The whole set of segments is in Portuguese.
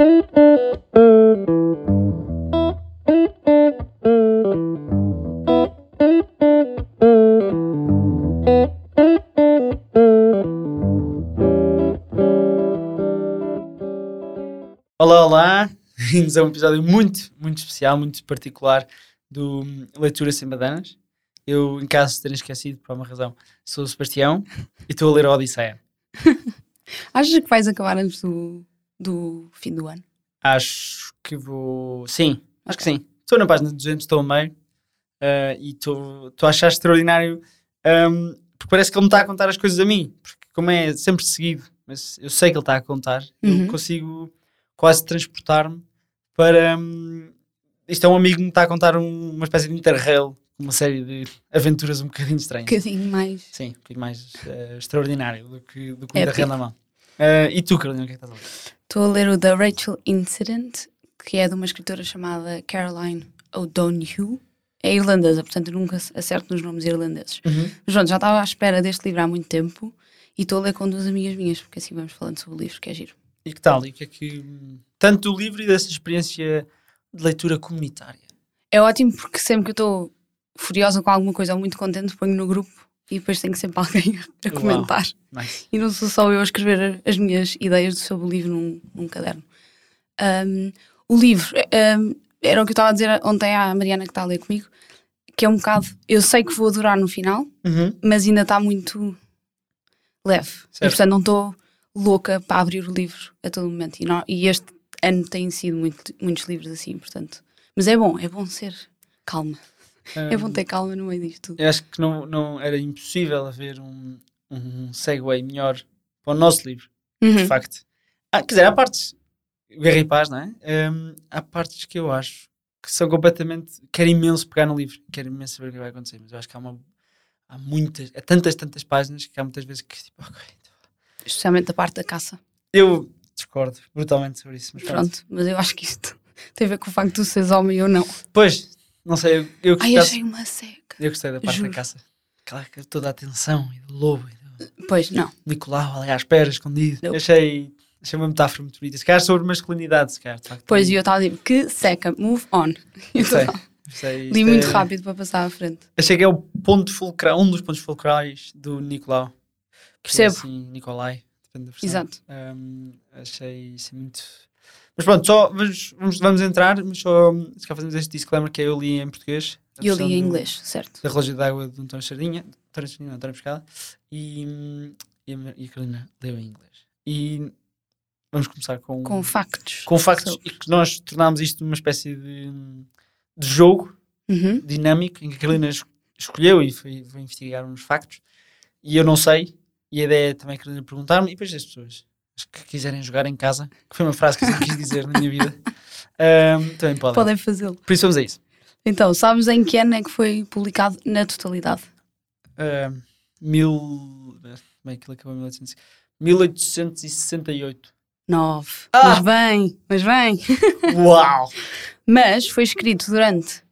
Olá, olá! Bem-vindos a um episódio muito, muito especial, muito particular do Leitura Sem Badanas. Eu, em caso de terem esquecido, por uma razão, sou o Sebastião e estou a ler a Odisseia. Achas que vais acabar antes do, do fim do ano? Acho que vou. Sim, acho que sim. Estou na página 200, estou a meio uh, e estou a achar extraordinário um, porque parece que ele me está a contar as coisas a mim. Porque, como é sempre seguido, mas eu sei que ele está a contar, Uhum. eu consigo quase transportar-me para. hum, isto é um amigo que me está a contar um- uma espécie de interrail, uma série de aventuras um bocadinho Um estranhas. bocadinho mais. Sim, um bocadinho mais eh, extraordinário do que, do que um Épico. interrail na mão. Eh, e tu, Carolina, o que é que estás a ler? Estou a ler o The Rachel Incident, que é de uma escritora chamada Caroline O'Donoghue. É irlandesa, portanto nunca acerto nos nomes irlandeses. Mas pronto, já estava à espera deste livro há muito tempo e estou a ler com duas amigas minhas, porque assim vamos falando sobre o livro, que é giro. E que tal? E que é que. Tanto do livro e dessa experiência de leitura comunitária. É ótimo porque sempre que eu estou furiosa com alguma coisa ou muito contente, ponho no grupo e depois tenho sempre alguém a Uau. comentar. Nice. E não sou só eu a escrever as minhas ideias sobre o livro num, num caderno. Um, o livro, um, era o que eu estava a dizer ontem à Mariana que está a ler comigo, que é um bocado. Eu sei que vou adorar no final, Uhum. mas ainda está muito leve. E portanto não estou louca para abrir o livro a todo momento. E, não- e este ano têm sido muito- muitos livros assim, portanto. Mas é bom, é bom ser calma. É bom Hum, ter calma no meio disto tudo. Eu acho que não, não era impossível haver um, um segue melhor para o nosso livro, de Uhum. facto. Ah, quer dizer, há partes, Guerra e Paz, não é? Hum, há partes que eu acho que são completamente. Quero imenso pegar no livro, quero imenso saber o que vai acontecer, mas eu acho que há uma. Há muitas, há tantas, tantas páginas que há muitas vezes que tipo, ok. Especialmente a parte da caça. Eu discordo brutalmente sobre isso, mas pronto. Pronto, mas eu acho que isto tem a ver com o facto de tu seres homem ou não. Pois, não sei, eu, eu, Ai, gostei, achei uma seca. eu gostei da parte Juro. da caça. Aquela que toda a atenção e do lobo e do Pois, não. Nicolau ali à espera, escondido. Não. Achei, achei uma metáfora muito bonita. Se calhar sobre masculinidade, se calhar. Pois, e eu estava a dizer, que seca, move on. Eu sei, Então, sei, Li isto muito é- rápido para passar à frente. Achei que é o ponto fulcral, um dos pontos fulcrais do Nicolau. é Percebo. assim, Nicolai, depende da versão. Exato. Hum, achei isso muito. Mas pronto, só vamos, vamos, vamos entrar, mas só se calhar fazemos este disclaimer que eu li em português. E eu li em do- inglês, certo. Da Relógio d'Água de António Sardinha, António Sardinha, António Pescada, e, e, e a Carolina leu em inglês. E vamos começar com, Com factos. com factos sobre- e que nós tornámos isto uma espécie de, de jogo Uhum. dinâmico em que a Carolina es- escolheu e foi, foi investigar uns factos e eu não sei. E a ideia é também a Carolina perguntar-me e depois as pessoas as que quiserem jogar em casa, que foi uma frase que eu sempre quis dizer na minha vida, ahm, também podem. Podem fazê-lo. Por isso vamos a isso. Então, sabes em que ano é que foi publicado na totalidade? Ahm, mil. Como é que ele acabou em 1800? 1868. Nove. Ah! Mas bem, mas bem. Uau! Mas foi escrito durante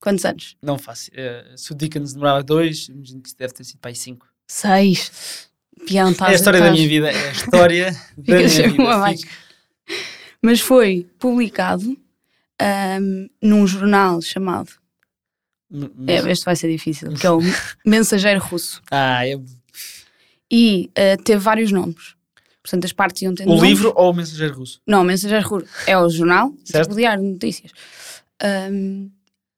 quantos anos? Não faço. eh, se o Dickens demorava dois, imagino que deve ter sido para aí cinco. Seis. Pião, É a história da minha vida. É a história da minha vida. mais. Mas foi publicado ahm, num jornal chamado. M- É, mas- este vai ser difícil, que é o Mensageiro Russo. Ah, é E ah, teve vários nomes. Portanto, as partes iam tendo o nomes. livro ou o mensageiro russo? Não, o Mensageiro Russo é o jornal, Certo. o diário de notícias. Ahm,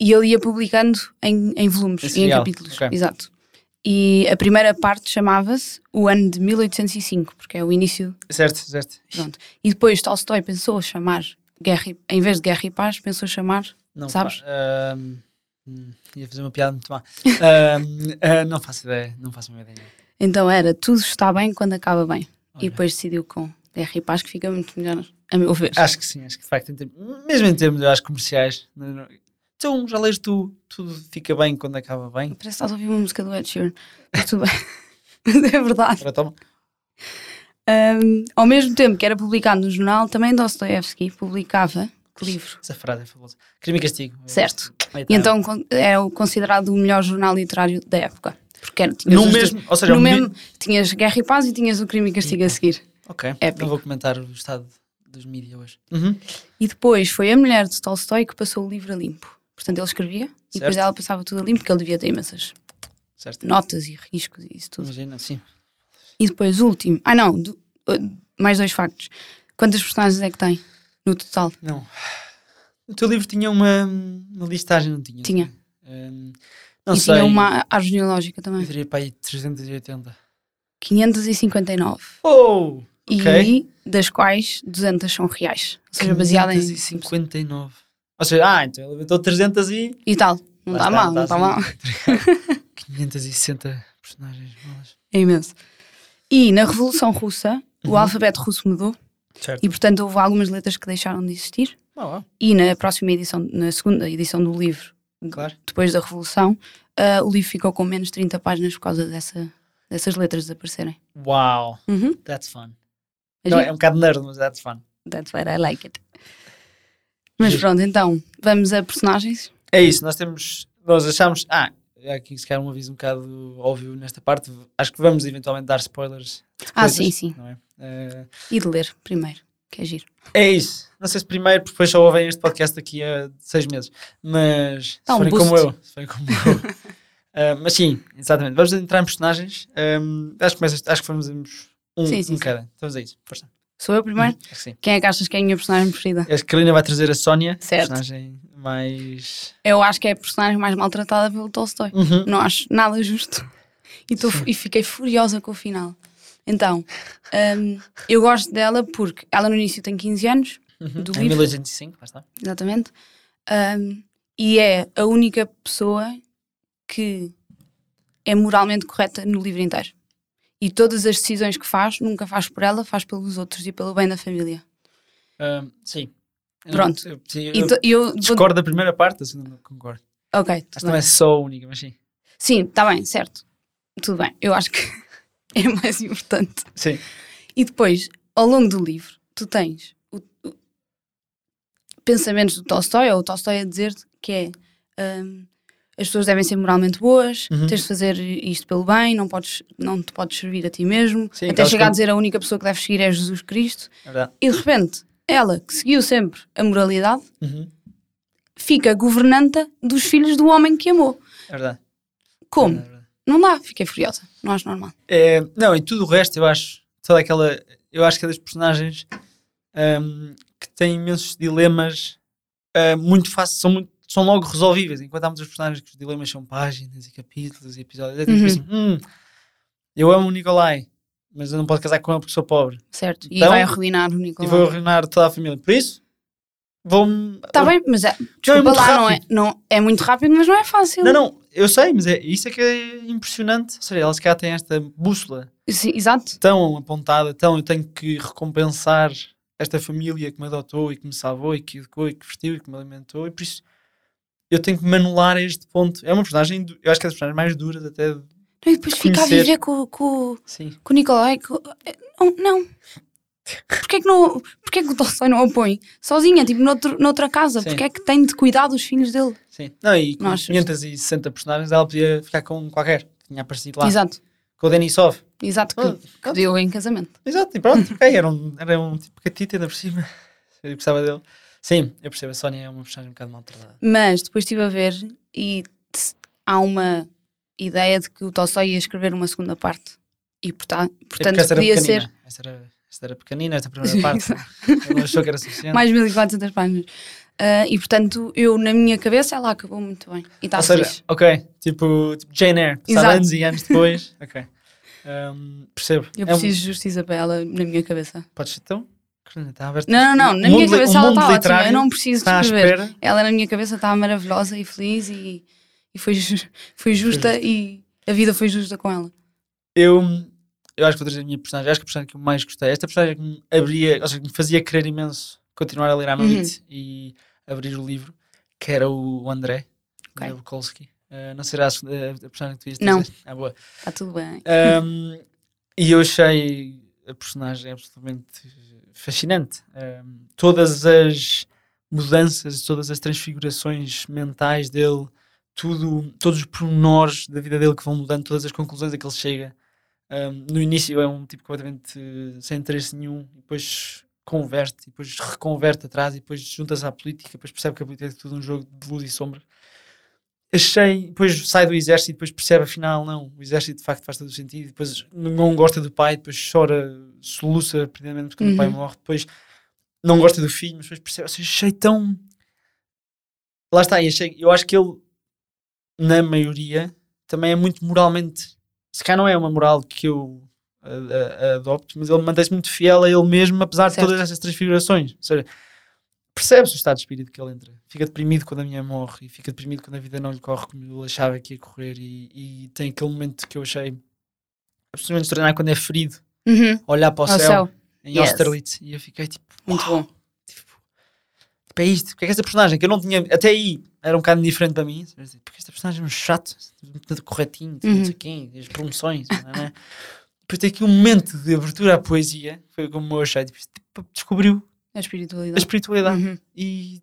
e ele ia publicando em, em volumes Em e em capítulos. ok. Exato. E a primeira parte chamava-se o ano de 1805, porque é o início. Certo, certo. Pronto. E depois Tolstói pensou chamar Guerra e, em vez de Guerra e Paz, pensou chamar. Não, Sabes? hum, ia fazer uma piada muito má. Ahm, ah, não faço ideia, não faço ideia. Então era Tudo está bem quando acaba bem. Olha. E depois decidiu com Guerra e Paz, que fica muito melhor, a meu ver. Acho que sim, acho que de facto, em termos- mesmo em termos, eu acho, comerciais. Então, já lês tu, tudo fica bem quando acaba bem. Parece que estás a ouvir uma música do Ed Sheeran. Mas tudo bem. Mas é verdade. Agora toma. Um, ao mesmo tempo que era publicado no jornal, também Dostoevsky publicava que livro. Essa frase é fabulosa. Crime e castigo. Certo. E então con- é considerado o melhor jornal literário da época. Porque era, tinhas no mesmo, dois- ou seja, no mesmo, tinhas Guerra e Paz e tinhas o Crime e Castigo a seguir. Ok, Épico. não vou comentar o estado dos mídia hoje. Uhum. E depois foi a mulher de Tolstói que passou o livro a limpo. Portanto, ele escrevia e depois Certo. ela passava tudo a limpo, porque ele devia ter imensas Certo? notas e riscos e isso tudo. Imagina, sim. E depois o último. Ah, não, do- mais dois factos. Quantas personagens é que tem no total? Não. O teu livro tinha uma, uma listagem, não tinha? Tinha. Hum, não e sei. tinha uma árvore genealógica Eu também. diria para aí 380. 559. Oh! Ok. E das quais 200 são reais. Ou seja, baseada em. 559. Ou seja, ah, então ele inventou 300 e. E tal. Não Lá está mal, não está mal. assim. 560 personagens. malas. É imenso. E na Revolução Russa, o alfabeto russo mudou Certo. e, portanto, houve algumas letras que deixaram de existir. Ah, E na próxima edição, na segunda edição do livro, claro. depois da Revolução, ah, o livro ficou com menos 30 páginas por causa dessa, dessas letras desaparecerem. Uau, Uhum. that's fun. É Não, é um bocado nerd, mas that's fun. That's why I like it. Mas pronto, então, vamos a personagens. É isso, nós temos. Nós achamos. Ah, aqui se calhar um aviso um bocado óbvio nesta parte. Acho que vamos eventualmente dar spoilers. Ah, coisas, sim, sim. É? E de ler primeiro, que é giro. é isso. Não sei se primeiro, porque depois só ouvem este podcast daqui a seis meses. Mas Dá se um forem como eu. Se forem como eu. Eh, mas sim, exatamente. Vamos entrar em personagens. Ehm, acho, que acho que fazemos um, Sim, sim, um sim. cada. Então vamos a isso. Força. Sou eu primeiro? Sim. Quem é que achas que é a minha personagem preferida? A Carolina vai trazer a Sónia, Certo. personagem mais. Eu acho que é a personagem mais maltratada pelo Tolstói. Uhum. Não acho nada justo. E, tô- e fiquei furiosa com o final. Então, hum, eu gosto dela porque ela no início tem 15 anos, Uhum. do Em livro. 1805, lá está. exatamente, hum, e é a única pessoa que é moralmente correta no livro inteiro. E todas as decisões que faz, nunca faz por ela, faz pelos outros e pelo bem da família. Sim. Pronto. eu- sim, eu eu vou- discordo da primeira parte, a segunda não concordo. Ok, Acho tudo não é só a única, mas sim. Sim, está bem, certo. Tudo bem. Eu acho que é mais importante. Sim. E depois, ao longo do livro, tu tens o, o- pensamentos do Tolstói, ou o Tolstói a dizer-te que é hum, as pessoas devem ser moralmente boas, Uhum. tens de fazer isto pelo bem, não, podes, não te podes servir a ti mesmo. Sim, Até chegar a coisas- dizer a única pessoa que deves seguir é Jesus Cristo. É. E de repente, ela, que seguiu sempre a moralidade, Uhum. fica governanta dos filhos do homem que amou. É verdade. Como? É verdade. Não dá, fiquei furiosa. Não acho normal. É, não, e tudo o resto, eu acho, toda aquela, eu acho que é das personagens ahm, que têm imensos dilemas ah, muito fáceis, são, muito, são logo resolvíveis, enquanto há muitas personagens que os dilemas são páginas e capítulos e episódios, é tipo Uhum. assim, hum, eu amo o Nicolai, mas eu não posso casar com ele porque sou pobre, Certo. E Então- vai arruinar o e Nicolau. vou arruinar toda a família, por isso, vou-me... Está bem, mas é, Não, é desculpa muito lá, não é, rápido. não, é muito rápido, mas não é fácil. Não, não, eu sei, mas é, isso é que é impressionante, ou seja, elas cá têm esta bússola Sim, exato. tão apontada, tão eu tenho que recompensar esta família que me adotou e que me salvou e que educou e que vestiu e que me alimentou e por isso eu tenho que manular a este ponto. É uma personagem, eu acho que é das personagens mais duras até. de- Não, e depois fica a viver com, com, Sim. com o Nicolai. com- é, não, não. Porquê que, não, porquê que o Tolstói não a põe sozinha, tipo noutro, noutra casa? Sim. Porquê é que tem de cuidar dos filhos dele? Sim. Não, e com Não acho 560 personagens ela podia ficar com qualquer. que Tinha aparecido lá. Exato, Com o Denisov. exato, que, que deu em casamento. Exato, e pronto, ok, era um, era um tipo catita ainda por cima. Eu gostava dele. Sim, eu percebo, a Sónia é uma personagem um bocado maltratada. Mas depois estive a ver e há uma ideia de que o Tolstói ia escrever uma segunda parte. E É portanto esta era podia ser Esta era, esta era pequenina, esta primeira parte. Ele achou que era suficiente. mais 1400 páginas. Ah, e portanto, eu na minha cabeça ela acabou muito bem. E está fixe. ok, tipo, tipo Jane Eyre, sabe anos e anos depois. ok. Um, percebo. Eu É um- preciso de justiça para ela na minha cabeça. Podes então? Está aberto. Não, não, não. Na minha cabeça ela está ótima. Eu não preciso Está à escrever. espera. Ela na minha cabeça está maravilhosa e feliz e, e foi, foi justa e a vida foi justa com ela. Eu, eu acho que vou trazer a minha personagem. Acho que a personagem que eu mais gostei. Esta personagem que me abria, ou seja, que me fazia querer imenso continuar a ler a Amalite Uhum. e abrir o livro, que era o André, Ok. okay. Bukowski. Uh, não será a, personagem que tu ias Não. Ah, boa. Está tudo bem. Um, e eu achei a personagem absolutamente fascinante. Um, todas as mudanças, todas as transfigurações mentais dele, tudo, todos os pormenores da vida dele que vão mudando, todas as conclusões a que ele chega. Um, no início é um tipo completamente sem interesse nenhum, depois converte, depois reconverte atrás, e depois junta-se à política, depois percebe que a política é tudo um jogo de luz e sombra. Achei, depois sai do exército e depois percebe afinal, não, o exército de facto faz todo o sentido, depois não gosta do pai, depois chora, soluça, primeiramente porque Uhum. o pai morre, depois não gosta do filho, mas depois percebe, ou seja, achei tão. Lá está, e achei, eu acho que ele, na maioria, também é muito moralmente. Se calhar não é uma moral que eu a- a- a adopto, mas ele mantém-se muito fiel a ele mesmo, apesar de Certo. todas essas transfigurações. Ou seja, percebe-se o estado de espírito que ele entra. Fica deprimido quando a minha morre e fica deprimido quando a vida não lhe corre como ele achava que ia correr. E, e tem aquele momento que eu achei absolutamente extraordinário quando é ferido, Uhum. olhar para o céu, céu. em Yes. Austerlitz. E eu fiquei tipo, Muito uau, bom. Tipo, tipo, é isto. Porque é que esta personagem que eu não tinha. Até aí era um bocado diferente para mim. Porque esta personagem é um chato, tudo corretinho, tudo não Uhum. sei quem, as promoções. não é? Depois tem aqui um momento de abertura à poesia, foi como eu achei. Tipo, tipo, descobriu A a espiritualidade. espiritualidade Uhum. e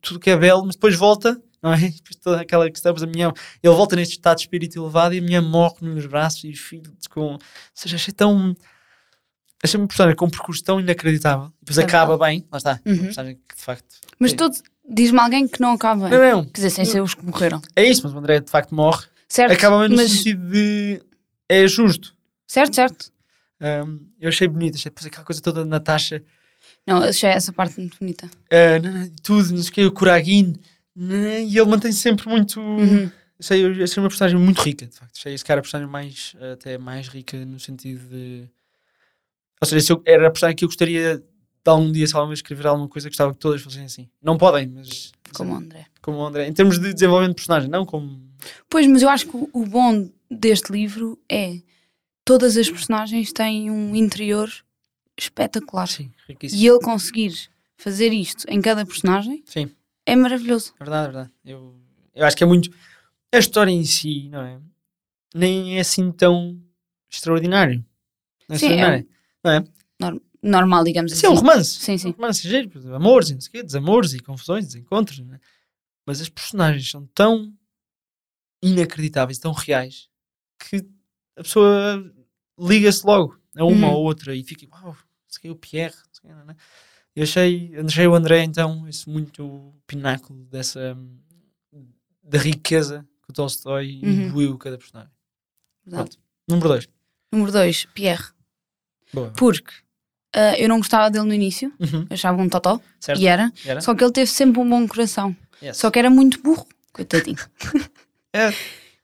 tudo que é belo, mas depois volta, não é? Depois toda aquela questão, a minha, ele volta neste estado de espírito elevado e a minha morre nos braços e os filhos com. Ou seja, achei tão. Achei uma personagem com um percurso tão inacreditável. Depois É acaba bem, lá está. Uhum. que de facto. Mas é, todo, diz-me alguém que não acaba bem. Não, não, Quer dizer, sem ser os que morreram. é isso, mas o André de facto morre. Certo, Acaba bem no mas... sentido de. É justo. Certo, certo. Um, eu achei bonito, achei depois aquela coisa toda da Natasha, Não, achei essa parte muito bonita. não, tudo, não sei o que, o Kuragin, não, e ele mantém sempre muito. Uhum. Achei, uma personagem muito rica, de facto. Achei esse cara a personagem mais, até mais rica no sentido de. Ou seja, se eu, era a personagem que eu gostaria de algum dia, se vez escrever alguma coisa, gostava que todas fossem assim. Não podem, mas. Como o André. Como o André. Em termos de desenvolvimento de personagem, não como. Pois, mas eu acho que o bom deste livro é todas as personagens têm um interior espetacular. Sim, riquíssimo. E ele conseguir fazer isto em cada personagem Sim, é maravilhoso. é verdade, é verdade. Eu, eu acho que é muito. A história em si, não é? Nem é assim tão extraordinário. Não é Sim, é extraordinário. Não é? Normal, digamos Sim, é um assim. romance. Sim, sim. Um romance giro, amores, e não sei quê, desamores e confusões, desencontros. é? Mas as personagens são tão inacreditáveis, tão reais, que a pessoa liga-se logo a uma Uhum. ou outra e fica, uau, se é o Pierre. é? Eu achei, achei o André, então, esse muito pináculo dessa da riqueza que o Tolstói Uhum. imbuiu cada personagem. Verdade. Número 2. Número 2, Pierre. Boa. Porque ah, eu não gostava dele no início, Uhum. achava um totó, Certo? e era. Era? Só que ele teve sempre um bom coração. Yes. Só que era muito burro, coitadinho. É.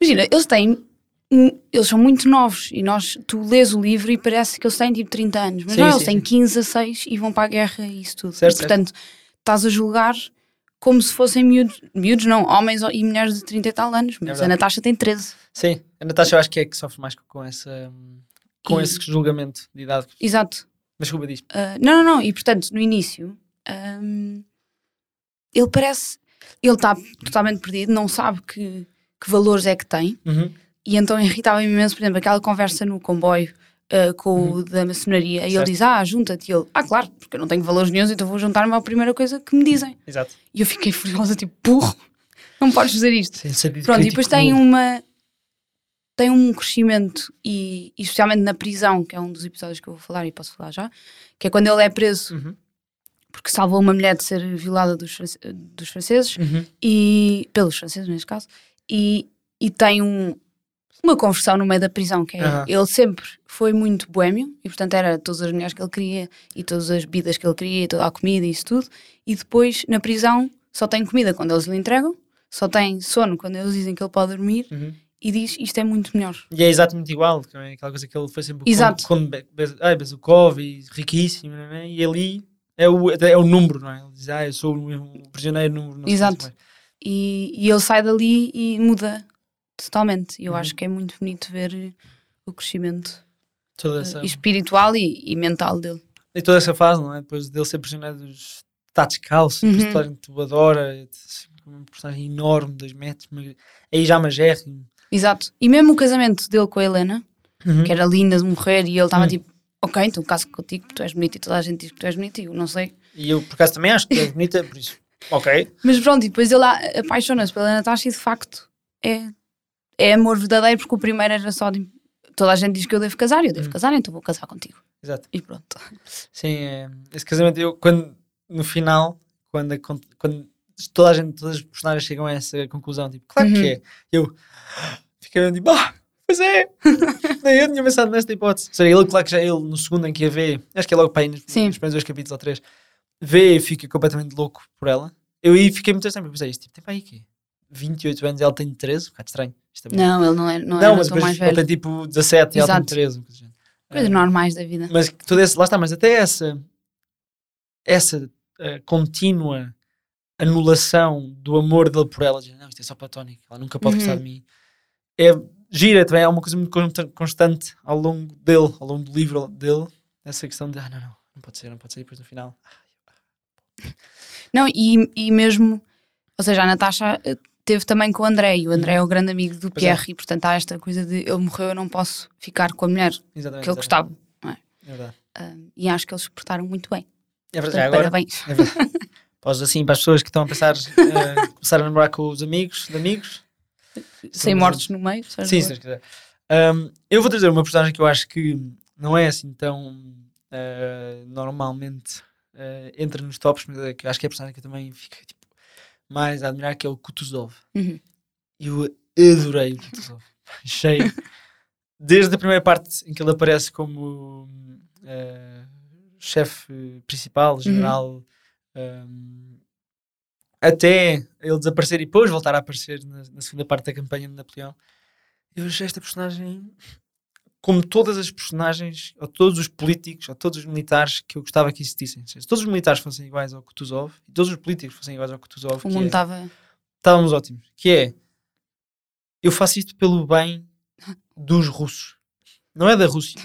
Imagina, eles têm. Eles são muito novos e nós, tu lês o livro e parece que eles têm tipo 30 anos, mas Sim, não, sim, eles têm sim. 15 a 6 e vão para a guerra e isso tudo. Certo, e, portanto, estás a julgar como se fossem miúdos, miúdos não, homens e mulheres de 30 e tal anos, mas a É verdade. Natasha tem 13. Sim, a Natasha eu acho que é que sofre mais com essa com E- esse julgamento de idade. Exato. Mas desculpa diz. Ah, não, não, não. E portanto, no início, ahm, ele parece. Ele está totalmente perdido, não sabe que, que valores é que tem. Uhum. E então irritava-me imenso, por exemplo, aquela conversa no comboio ah, com o da maçonaria. E ele Uhum. Diz: Ah, junta-te. E ele: Ah, claro, porque eu não tenho valores nenhums, então vou juntar-me à primeira coisa que me dizem. Exato. E eu fiquei furiosa, tipo, burro, não podes fazer isto. Sem sentido Pronto, e depois tem uma. Tem um crescimento, e, e especialmente na prisão, que é um dos episódios que eu vou falar e posso falar já, que é quando ele é preso Uhum. porque salvou uma mulher de ser violada dos, dos franceses, Uhum. e pelos franceses neste caso, e, e tem um, uma conversão no meio da prisão, que é ele sempre foi muito boêmio, e portanto era todas as mulheres que ele queria, e todas as bebidas que ele queria, e toda a comida e isso tudo, e depois na prisão só tem comida quando eles lhe entregam, só tem sono quando eles dizem que ele pode dormir, Uhum. e diz isto é muito melhor. E é exatamente igual, é aquela coisa que ele foi sempre Exato. com, com ai, Bezukov e riquíssimo, é? e ali é o, é o número, não é? Ele diz, ah, eu sou o prisioneiro número. Exato. E, e ele sai dali e muda totalmente. E eu Uhum. acho que é muito bonito ver o crescimento eh, essa, espiritual e, e mental dele. e toda essa fase, não é? Depois dele ser prisioneiro dos tatos calços, Uhum. depois toda a gente o adora, assim, uma personagem enorme, dois metros, mas aí já magérrimo. Exato. E mesmo o casamento dele com a Helena, Uhum. que era linda de morrer, e ele estava Hum. tipo, ok, então caso contigo, tu és bonito e toda a gente diz que tu és bonito, e eu não sei. E eu, por acaso, também acho que é bonita, por isso, ok. Mas pronto, e depois ele apaixona-se pela Natasha e de facto é, é amor verdadeiro, porque o primeiro era só de. Toda a gente diz que eu devo casar, eu devo Hum. casar, então vou casar contigo. Exato. E pronto. Sim, é, esse casamento, eu, quando, no final, quando, quando toda a gente, todas as personagens chegam a essa conclusão, tipo, claro Uhum. que é. Eu fiquei tipo, ah, pois é, nem eu tinha pensado nesta hipótese. Ou seja, ele, claro que já ele, no segundo em que a vê, acho que é logo para aí nos, nos primeiros dois capítulos ou três, vê e fica completamente louco por ela. Eu aí fiquei muito pensei, isto tipo, tem para aí quê? 28 anos e ela tem 13, um bocado estranho. Isto é Não, ele não é, não, não, é mas tão depois ele tem tipo 17 e ela tem Exato. 13. uma coisa do género. Coisas Ah, normais da vida. mas todo esse, lá está, mas até essa essa eh, contínua anulação do amor dele por ela, de, não, isto é só platónico, ela nunca pode gostar Uhum. de mim. É gira também, é uma coisa muito consta- constante ao longo dele, ao longo do livro dele, essa questão de, ah, não, não, não pode ser, não pode ser, e depois no final, Não, e, e mesmo, ou seja, a Natasha eh, teve também com o André, e o André é o grande amigo do Pois é. Pierre, e portanto há esta coisa de ele morreu, eu não posso ficar com a mulher que exatamente. ele gostava. É verdade. Ah, e acho que eles se portaram muito bem. É verdade, Portanto, agora, parabéns. é verdade. Podes assim, para as pessoas que estão a pensar, eh, começar a namorar com os amigos, de amigos, Sem mortos no meio. se faz Sim, se quiser. Um, eu vou trazer uma personagem que eu acho que não é assim tão uh, normalmente uh, entra nos tops, mas é que acho que é a personagem que eu também fiquei tipo, mais a admirar, que é o Kutuzov. Uhum. Eu adorei o Kutuzov. Achei, desde a primeira parte em que ele aparece como uh, chefe principal, general, um, até ele desaparecer e depois voltar a aparecer na, na segunda parte da campanha de Napoleão, eu achei esta personagem como todas as personagens, ou todos os políticos, ou todos os militares que eu gostava que existissem. Se todos os militares fossem iguais ao Kutuzov, e todos os políticos fossem iguais ao Kutuzov, O mundo é- estava. estávamos ótimos. Que é, eu faço isto pelo bem dos russos. Não é da Rússia.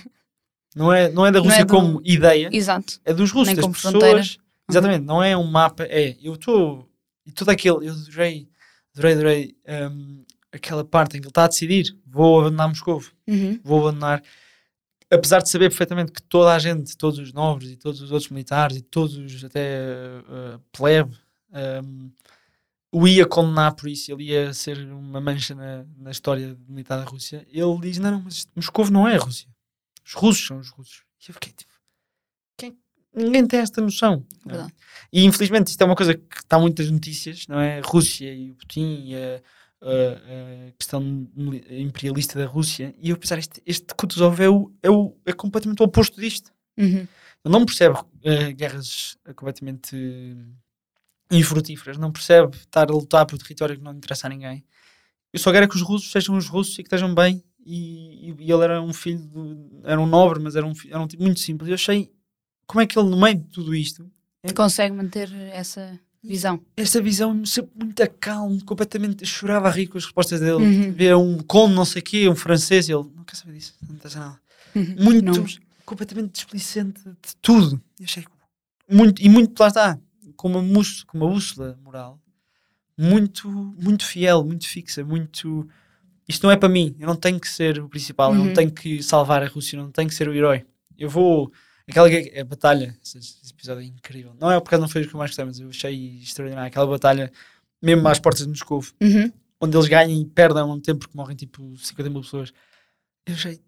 Não é, não é da Não é Rússia do- como ideia, Exato. é dos russos, Nem das como pessoas. fronteira. Uhum. Exatamente, não é um mapa, é. Eu estou. E todo aquele. Eu adorei, adorei, adorei hum, aquela parte em que ele está a decidir: vou abandonar Moscou, Uhum. vou abandonar. Apesar de saber perfeitamente que toda a gente, todos os nobres e todos os outros militares e todos os até uh, plebe, hum, o ia condenar por isso, ele ia ser uma mancha na, na história militar da Rússia. Ele diz: não, não, mas Moscou não é a Rússia. Os russos são os russos. E eu fiquei tipo: quem- ninguém tem esta noção. é? E infelizmente isto é uma coisa que está muitas notícias, não é? A Rússia e o Putin e a, a- a questão mili- imperialista da Rússia. E eu pensar, este, este Kutuzov é, o, é, o, é completamente o oposto disto. Uhum. Ele não percebe eh, guerras eh, completamente eh, infrutíferas, não percebe estar a lutar por território que não interessa a ninguém. Eu só quero é que os russos sejam os russos e que estejam bem. E, e- e ele era um filho, de- era um nobre, mas era um, era um tipo muito simples. Eu achei como é que ele, no meio de tudo isto, Consegue manter essa visão. esta visão sempre muito calmo, completamente eu chorava a rir com as respostas dele. Uhum. Vê um conde, não sei o quê, um francês, e ele não quer saber disso, não interessa nada. Uhum. Muito, completamente displicente de tudo. Eu achei muito, e muito, lá está, com uma, mus- com uma bússola moral muito, muito fiel, muito fixa, muito. Isto não é para mim, eu não tenho que ser o principal, eu Uhum. não tenho que salvar a Rússia, eu não tenho que ser o herói. Eu vou. Aquela que a batalha, esse, episódio é incrível. Não é porque não foi o que eu mais gostei, mas eu achei extraordinário. Aquela batalha, mesmo às portas de Moscou, Uhum. onde eles ganham e perdem ao mesmo tempo porque morrem tipo 50 mil pessoas. Eu achei.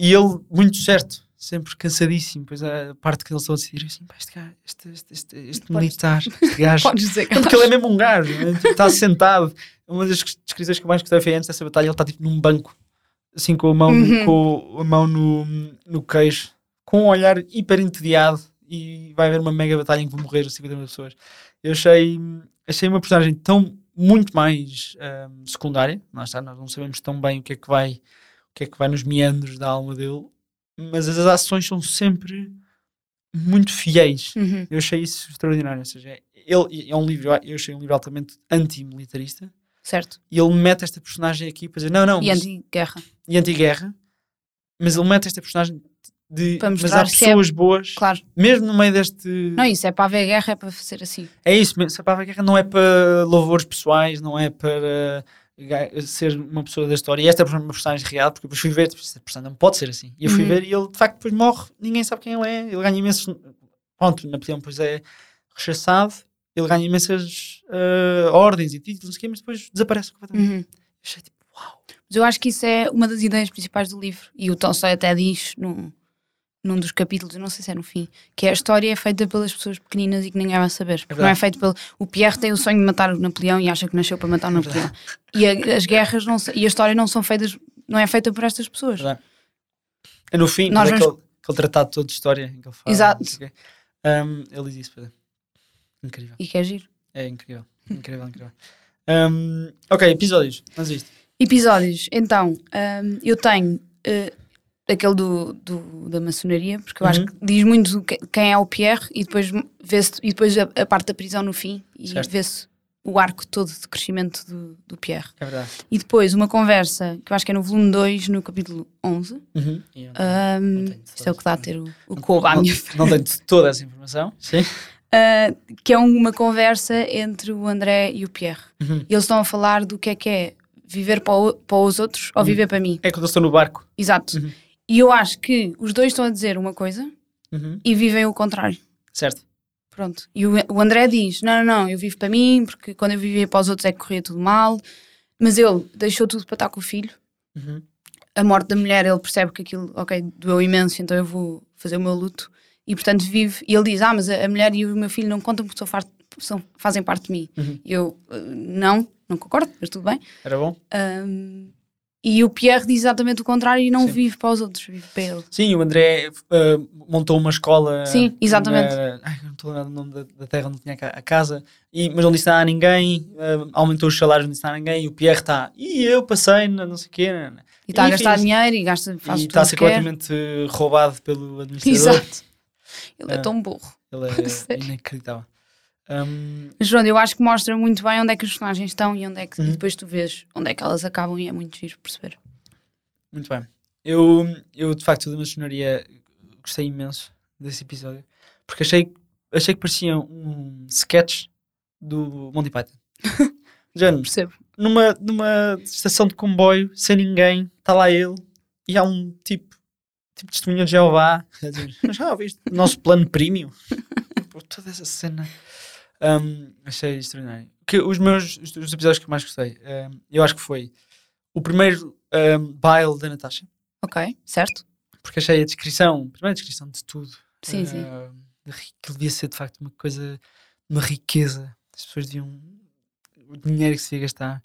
E ele, muito certo, sempre cansadíssimo. Pois a parte que eles estão a decidir, assim, pá, este gajo, este, este, este, este militar, este gajo. Podes dizer que É porque ele é mesmo um gajo, né? Tipo, está sentado. Uma das descrições que eu mais gostei foi antes dessa batalha, ele está tipo num banco, assim com a mão, Uhum. com a mão no, no queixo, com um olhar hiper entediado e vai haver uma mega batalha em que vão morrer 50 mil pessoas. Eu achei, achei uma personagem tão muito mais ahm, secundária, lá está, nós não sabemos tão bem o que é que vai o que é que vai nos meandros da alma dele, mas as ações são sempre muito fiéis. Uhum. Eu achei isso extraordinário. Ou seja, ele é um livro, eu achei um livro altamente anti-militarista. Certo. E ele mete esta personagem aqui para dizer: não, não, E anti-guerra. e anti-guerra, mas ele mete esta personagem de. Para mas há é- pessoas boas, Claro. mesmo no meio deste. Não, isso é para haver guerra, é para fazer assim. É isso, se a palavra guerra não é para louvores pessoais, não é para ga- ser uma pessoa da história. E esta é uma personagem real, porque depois fui ver, tipo, esta personagem não pode ser assim. E eu fui Uhum. ver e ele de facto depois morre, ninguém sabe quem ele é, ele ganha imensos. Pronto, Napoleão depois é rechaçado, ele ganha imensas eh, ordens e títulos, não sei o quê, mas depois desaparece completamente. Uhum. Eu achei tipo, uau. Mas eu acho que isso é uma das ideias principais do livro. E o Tolstói até diz, num, num dos capítulos, não sei se é no fim, que é a história é feita pelas pessoas pequeninas e que ninguém vai saber. Porque não é feito pelo. O Pierre tem o sonho de matar o Napoleão e acha que nasceu para matar o Napoleão. E a- as guerras não, e a história não são feitas, não é feita por estas pessoas. Verdade. É no fim, Nós Nós vamos- aquele, aquele tratado todo de história em que ele fala. Exato. Um, ele diz isso, é. Incrível. E que é giro. É incrível. Incrível, incrível. Um, ok, episódios. A isto. Episódios. Então, hum, eu tenho eh, aquele do, do- da maçonaria, porque eu acho Uhum. que diz muito quem é o Pierre e depois, vê-se, e depois a, a parte da prisão no fim e vê-se o arco todo de crescimento do, do Pierre. É verdade. E depois uma conversa, que eu acho que é no volume 2, no capítulo 11. Uhum. Não tenho isto é o que dá a ter o, o cobo à não, minha não tenho toda essa informação. Sim. Uh, que é uma conversa entre o André e o Pierre. Uhum. E eles estão a falar do que é que é viver para, o- para os outros ou viver para mim. É quando eu estou no barco. Exato. Uhum. E eu acho que os dois estão a dizer uma coisa Uhum. e vivem o contrário. Certo. Pronto. E o, o André diz: Não, não, não, eu vivo para mim, porque quando eu vivia para os outros é que corria tudo mal. Mas ele deixou tudo para estar com o filho. Uhum. A morte da mulher, ele percebe que aquilo, ok, doeu imenso, então eu vou fazer o meu luto. E portanto vive. E ele diz: Ah, mas a, a mulher e o meu filho não contam porque far- são- fazem parte de mim. Uhum. Eu, "Uh, não, não concordo, mas tudo bem. Era bom? Ahm, e o Pierre diz exatamente o contrário e não Sim. vive para os outros, vive para ele. Sim, o André uh, montou uma escola. Sim, exatamente. na- ai, não estou a lembrar do nome da, da terra onde tinha a ca- a casa, e, mas não disse nada a ninguém, uh, aumentou os salários, não disse nada a ninguém, e o Pierre está, e eu passei, na não sei o quê, E está a gastar enfim, dinheiro e gasta, faz e está a o ser completamente roubado pelo administrador. Exato. Ele é Ah. tão burro. Ele é inacreditável. Um, pronto, eu acho que mostra muito bem onde é que os personagens estão e onde é que Uhum. e depois tu vês onde é que elas acabam e é muito giro perceber. muito bem. Eu, eu, de facto, da maçonaria gostei imenso desse episódio, porque achei, achei que parecia um sketch do Monty Python. Já Percebo. numa, numa estação de comboio, sem ninguém, está lá ele, e há um tipo, tipo de testemunha de Jeová, já ouviste o nosso plano premium? Pô, Toda essa cena. Um, achei extraordinário. Que os meus, os, os episódios que eu mais gostei, um, eu acho que foi o primeiro um, baile da Natasha, Ok, certo? porque achei a descrição, a primeira descrição de tudo, Sim, sim. uh, ri- que devia ser de facto uma coisa, uma riqueza. As pessoas deviam. o dinheiro que se ia gastar.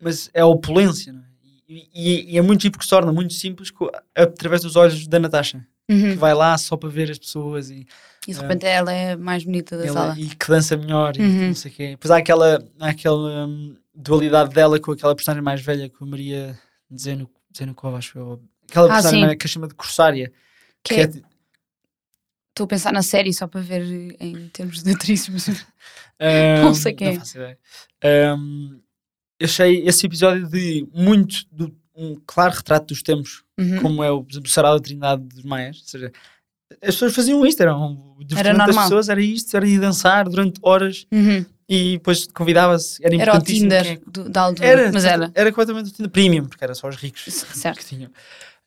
Mas é a opulência, não é? E, e- e é muito tipo que se torna muito simples através dos olhos da Natasha, que Uhum. vai lá só para ver as pessoas e, E de repente ela é mais bonita da ela- sala. e que dança melhor e Uhum. não sei o quê. Depois há aquela, há aquela hum, dualidade dela com aquela personagem mais velha, com a Maria Zeno, Zenokova, acho eu. Aquela Ah, personagem sim. que a chama de Corsária. Que é- Estou a pensar na série só para ver em termos de atriz. mas- Um, Não sei quem é. faço ideia. Um, achei esse episódio de muito do- um claro retrato dos tempos, Uhum. como é o, o Sarau da Trindade dos Maias. Ou seja, as pessoas faziam isto, era um, das normal. pessoas, era isto, era ir dançar durante horas Uhum. e depois convidava-se. Era, Era o Tinder é do, da altura. Era, mas era. era completamente o Tinder Premium, porque era só os ricos certo. que tinham.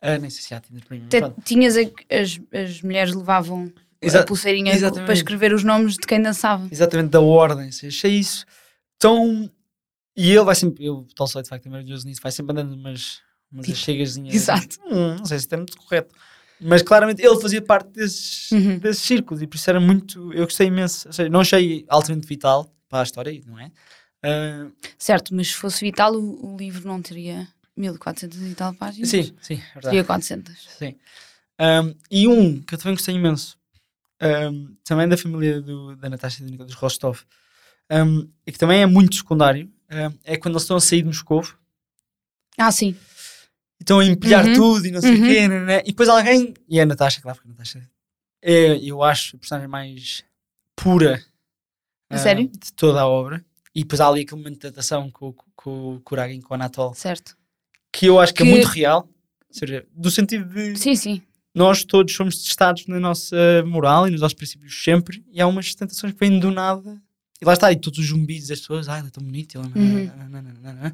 Ah, nem sei se há Tinder Premium. Pronto. tinhas a- as, as mulheres levavam Exa- a pulseirinha exatamente. para escrever os nomes de quem dançava. exatamente da ordem. Achei isso tão. E ele vai sempre. Eu, o Tolstói de facto é maravilhoso nisso, vai sempre andando umas, umas Tipo, chegazinhas. exato. Hum, não sei se isto é muito correto. Mas claramente ele fazia parte desses, Uhum. desses círculos e por isso era muito. Eu gostei imenso. Seja, não achei altamente vital para a história, não é? Ah, Certo, mas se fosse vital, o, o livro não teria 1400 e tal páginas. sim, sim, é verdade. Teria 400. Sim. Um, e um que eu também gostei imenso, um, também da família do, da Natasha e do Nicolas Rostov, um, e que também é muito secundário, é quando eles estão a sair de Moscou Ah, sim. estão a empilhar Uhum. tudo e não sei o Uhum. quê, né, né, e depois alguém, e é a Natasha, claro, porque a Natasha é, eu acho, a personagem mais pura sério? de toda a obra. E depois há ali aquele momento de tentação com, com, com o Kuragin, com o Anatol, Certo. que eu acho que, é Que- muito real, ou seja, do sentido de Sim, sim. nós todos somos testados na nossa moral e nos nossos princípios sempre, e há umas tentações que vêm do nada, e lá está, e todos os zumbis das pessoas, ai, ele é tão bonito, ele é... Uhum. nananana."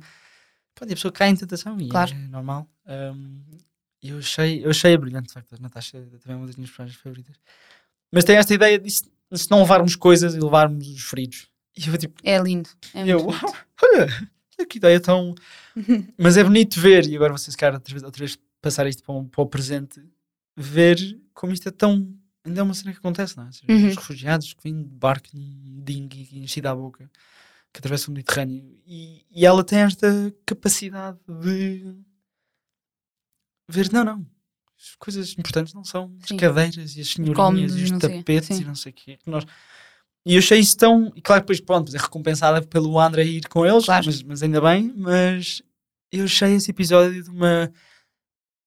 Pronto, e a pessoa cai em tentação, e Claro. é normal. Um, eu achei, eu achei brilhante, de facto, a Natasha também é uma das minhas personagens favoritas. Mas tem esta ideia de se se não levarmos coisas e levarmos os feridos. E eu tipo, É lindo. É eu, olha, que ideia tão... Mas é bonito ver, e agora vocês, cara, outra vez, outra vez passar isto para, um- para o presente, ver como isto é tão. Ainda é uma cena que acontece, não é? Seja, Uhum. Os refugiados que vêm de barco num dingue enchido à boca, que atravessam o Mediterrâneo, e, e ela tem esta capacidade de ver, não, não. As coisas importantes não são as Sim. cadeiras e as senhorinhas e os tapetes e não sei o quê. que nós... E eu achei isso tão. E claro, depois, pronto, é recompensada pelo André ir com eles, Claro. mas, mas ainda bem. Mas eu achei esse episódio de uma,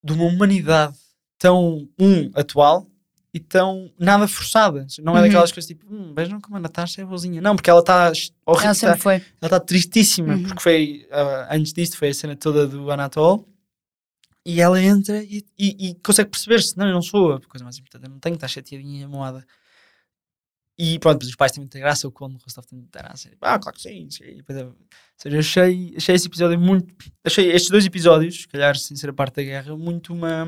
de uma humanidade tão, um, atual e tão nada forçada. Não é Uhum. daquelas coisas tipo, hum, vejam como a Natasha é boazinha. Não, porque ela está horrível. Ela sempre foi. Ela está tristíssima, Uhum. porque foi, ah, antes disto, foi a cena toda do Anatol. E ela entra e, e- e consegue perceber-se: não, eu não sou a coisa mais importante, eu não tenho que estar chateadinha e amoada. E pronto, depois os pais têm muita graça, o Conde Rostov tem muita graça. Ah, claro que sim. sim. Ou seja, eu achei, achei esse episódio muito. Achei estes dois episódios, se calhar sem ser a parte da guerra, muito uma,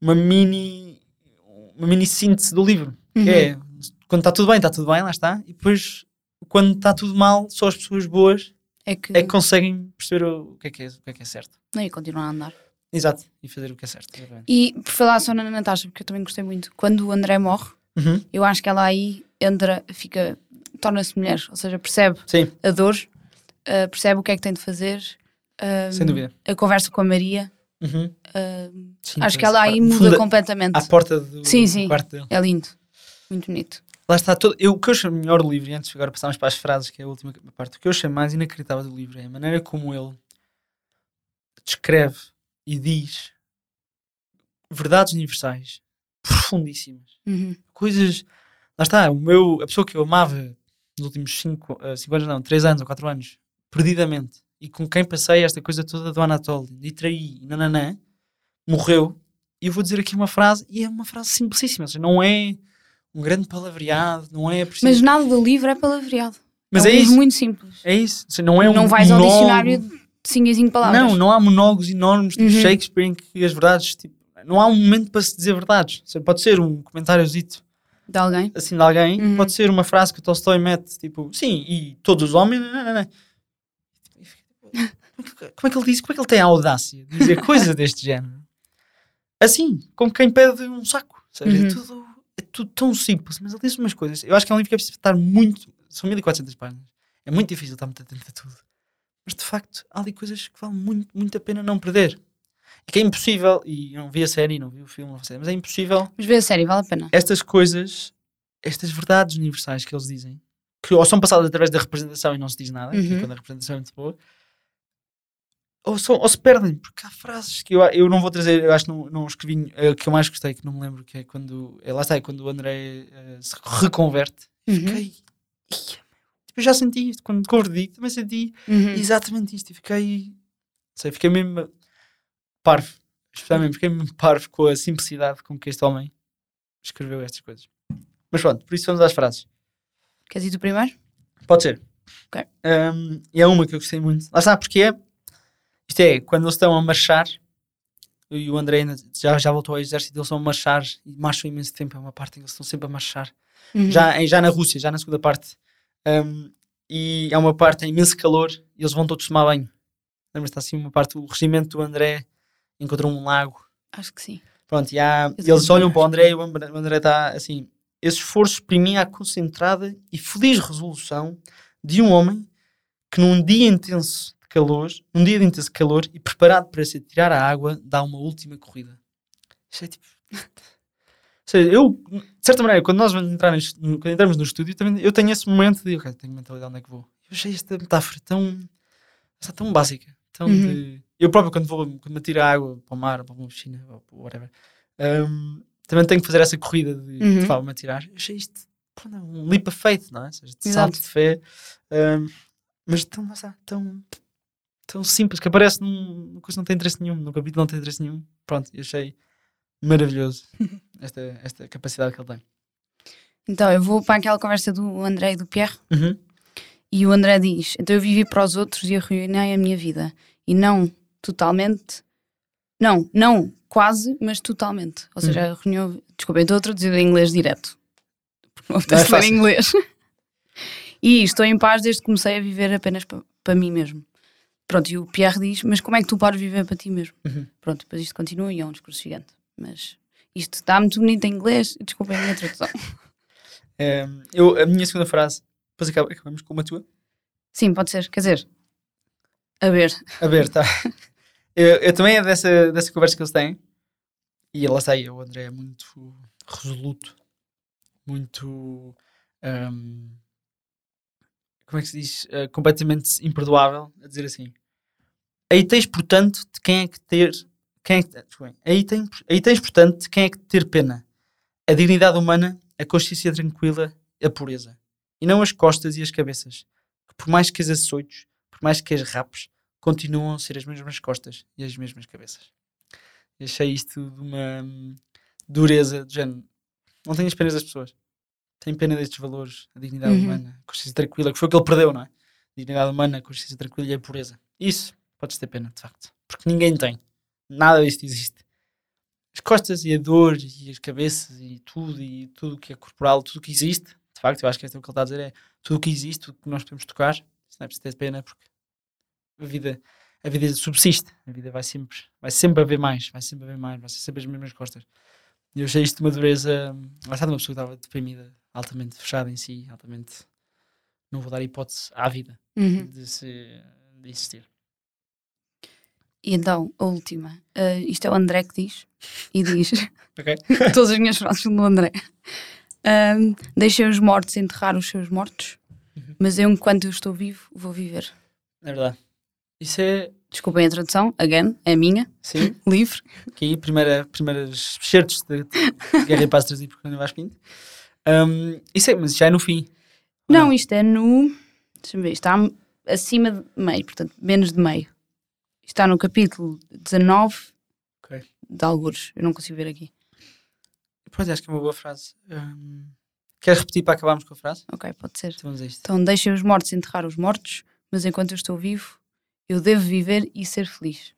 uma mini. Uma mini síntese do livro. Uhum. Que é quando está tudo bem, está tudo bem, lá está. E depois, quando está tudo mal, só as pessoas boas É que. é que conseguem perceber o, que, é que, é, o que é que é certo. E continuar a andar. Exato. E fazer o que é certo. E por falar só na Natasha, porque eu também gostei muito, quando o André morre, Uhum. eu acho que ela aí entra, fica, torna-se mulher, ou seja, percebe Sim, a dor, uh, percebe o que é que tem de fazer, uh, sem dúvida. a conversa com a Maria. Uhum. uh, Sim, acho que ela aí muda Funda- completamente. À porta do, Sim, do sim. quarto dele. É lindo. Muito bonito. Lá está todo. Eu, o que eu achei melhor do livro, e antes de agora passarmos para as frases, que é a última parte, o que eu achei mais inacreditável do livro é a maneira como ele descreve e diz verdades universais profundíssimas. Uhum. Coisas. Lá está, o meu, a pessoa que eu amava nos últimos 5 anos, não, 3 anos ou 4 anos, perdidamente, e com quem passei esta coisa toda do Anatoly, e traí, nananã, morreu. E eu vou dizer aqui uma frase, e é uma frase simplicíssima, ou seja, não é um grande palavreado, não é preciso. Mas nada do livro é palavreado. Mas é um é isso. muito simples. É isso. Seja, não é um não vais ao monólogo. dicionário de 5 em 5 palavras. Não, não há monólogos enormes de Uhum. Shakespeare em que as verdades. Tipo, não há um momento para se dizer verdades. Seja, pode ser um comentáriozito De alguém. assim de alguém, Uhum. pode ser uma frase que o Tolstói mete, tipo, sim, e todos os homens. não, não, não. Como é que ele diz? Como é que ele tem a audácia de dizer coisas deste género? Assim, como quem pede um saco. Ou seja, Uhum. é, tudo, é tudo tão simples, mas ele diz umas coisas. Eu acho que é um livro que é preciso estar muito. São 1400 páginas. É muito difícil estar muito atento a tudo. Mas de facto, há ali coisas que valem muito, muito a pena não perder. E que é impossível, e eu não vi a série, não vi o filme, não série, mas é impossível Mas vê a série, vale a pena. estas coisas, estas verdades universais que eles dizem, que ou são passadas através da representação e não se diz nada, é Uhum. quando a representação é muito boa, ou, são, ou se perdem, porque há frases que eu, eu não vou trazer, eu acho que não, não escrevi, é o que eu mais gostei, que não me lembro, que é quando, é, lá está, é quando o André eh, se reconverte, Uhum. fiquei, tipo, eu já senti isto, quando converti, também senti Uhum. exatamente isto, e fiquei, sei, fiquei mesmo parvo, especialmente fiquei mesmo parvo com a simplicidade com que este homem escreveu estas coisas. Mas pronto, por isso vamos às frases. Queres ir tu primeiro? Pode ser. Ok. Um, e é uma que eu gostei muito. Lá está, porque é. Isto é, quando eles estão a marchar, e o André já, já voltou ao exército, eles estão a marchar e marcham imenso tempo. É uma parte em que eles estão sempre a marchar. Uhum. Já, já na Rússia, já na segunda parte. Um, e é uma parte, é imenso calor e eles vão todos tomar banho. Lembras-te assim, uma parte, o regimento do André encontrou um lago Acho que sim. Pronto, e, há- e eles olham para o André e o André está assim. Esse esforço exprimia a concentrada e feliz resolução de um homem que num dia intenso calor, num dia de intenso calor e preparado para se tirar à água, dá uma última corrida. Isto é tipo. Ou seja, eu, de certa maneira, quando nós vamos entrar neste- no- quando entramos no estúdio, também, eu tenho esse momento de, ok, tenho mentalidade onde é que vou. Eu achei esta metáfora tão, tão básica, tão Uhum. de... Eu próprio, quando vou, quando me atiro à água, para o mar, para uma piscina, ou para whatever, hum, também tenho que fazer essa corrida de, Uhum. de vá, me atirar. Eu achei isto um leap of faith, não é? Ou seja, de salto de fé. hum, mas tão, tão, tão simples, que aparece num, numa coisa não tem interesse nenhum, no capítulo não tem interesse nenhum. Pronto, eu achei maravilhoso esta, esta capacidade que ele tem. Então, eu vou para aquela conversa do André e do Pierre. Uhum. E o André diz: Então eu vivi para os outros e arruinei a minha vida. E não totalmente. Não, não quase, mas totalmente. Ou seja, arruinou. Desculpa, eu estou a traduzir em inglês direto. Porque não é apetece ler em inglês. e estou em paz desde que comecei a viver apenas pa- para mim mesmo. Pronto, e o Pierre diz: Mas como é que tu podes viver para ti mesmo? Uhum. Pronto, depois isto continua e é um discurso gigante. Mas Isto está muito bonito em inglês, desculpem a minha tradução. Um, eu, a minha segunda frase, depois acaba- acabamos com uma tua. Sim, pode ser, quer dizer, a ver. A ver, tá. eu, eu também é dessa, dessa conversa que eles têm. E lá está, o André é muito resoluto, muito. ahm, como é que se diz? Ah, completamente imperdoável a dizer assim. Aí tens, portanto, de quem é que ter. Quem é que, aí, tem, aí tens, portanto, de quem é que ter pena. A dignidade humana, a consciência tranquila, a pureza. E não as costas e as cabeças. Que por mais que as açoites, por mais que as rapes, continuam a ser as mesmas costas e as mesmas cabeças. Achei isto de uma hum, dureza de género. Não tenhas pena das pessoas. Tem pena destes valores, a dignidade Uhum. humana, a consciência tranquila, que foi o que ele perdeu, não é? Dignidade humana, a consciência tranquila e a pureza. Isso, podes ter pena, de facto. Porque ninguém tem. Nada disto existe. As costas e a dor e as cabeças e tudo, e tudo o que é corporal, tudo que existe, de facto, eu acho que é o que ele está a dizer, é tudo o que existe, tudo que nós podemos tocar, isso não é preciso ter pena, porque a vida, a vida subsiste, a vida vai sempre, vai sempre haver mais, vai sempre haver mais, vai ser sempre as mesmas costas. E eu achei isto de uma dureza, lá está de uma pessoa que estava deprimida, altamente fechada em si, altamente, não vou dar hipótese à vida Uhum. de, se, de existir. E então, a última. Ah, isto é o André que diz. E diz. Ok? Todas as minhas frases são do André. Ahm, deixem os mortos enterrar os seus mortos, Uhum. mas eu, enquanto eu estou vivo, vou viver. É verdade. Isso é, Desculpem a tradução, again, é minha, sim, livre. aqui, primeira, primeiras certos de, de Guerra e Paz trazido por Cândido Pinto. Um, isso é, mas já é no fim. Ou Não, isto é no. Deixa-me ver, está acima de meio, portanto, menos de meio. Está no capítulo 19 Ok. de Algures. Eu não consigo ver aqui. Pois acho que é uma boa frase. Um, queres repetir para acabarmos com a frase? Ok, pode ser. Então. Então, deixem os mortos enterrar os mortos, mas enquanto eu estou vivo, eu devo viver e ser feliz.